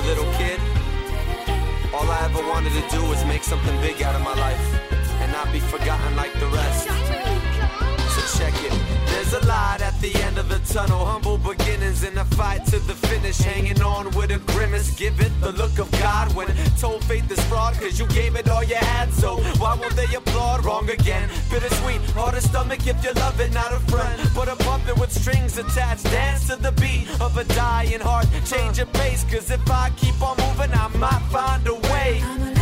little kid, all I ever wanted to do was make something big out of my life and not be forgotten tunnel. Humble beginnings in a fight to the finish. Hanging on with a grimace. Give it the look of God when told faith is fraud. Cause you gave it all you had. So why won't they applaud? Wrong again. Bittersweet. Hard to stomach if you love it. Not a friend, but a puppet with strings attached. Dance to the beat of a dying heart. Change your pace. Cause if I keep on moving, I might find a way.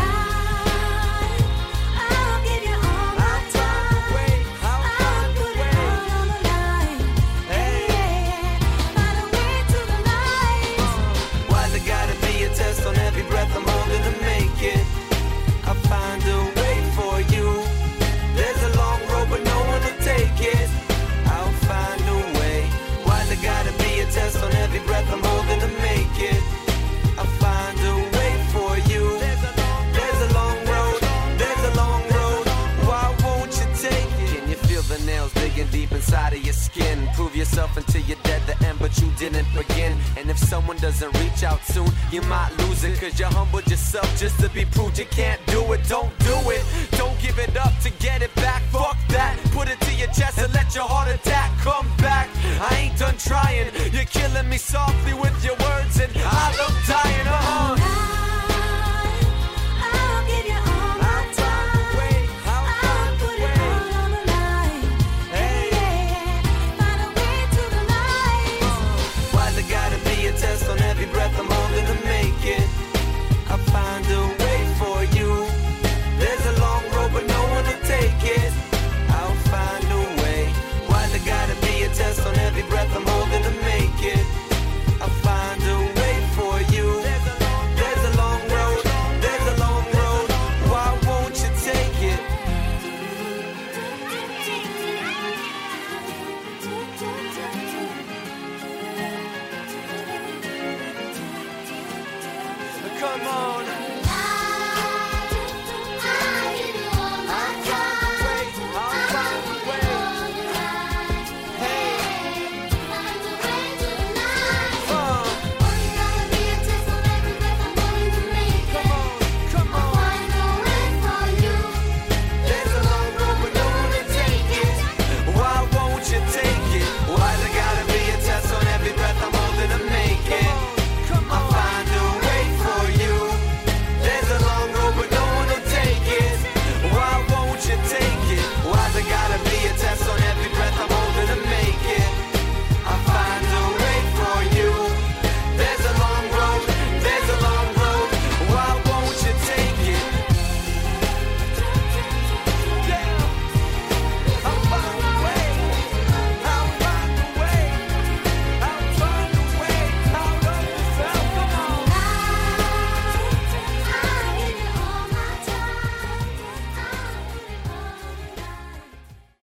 Deep inside of your skin? Prove yourself until you're dead the end, but you didn't begin. And if someone doesn't reach out soon, you might lose it. Cause you humbled yourself just to be proved you can't do it. Don't do it. Don't give it up to get it back. Fuck that. Put it to your chest and let your heart attack come back. I ain't done trying. You're killing me softly with Come on.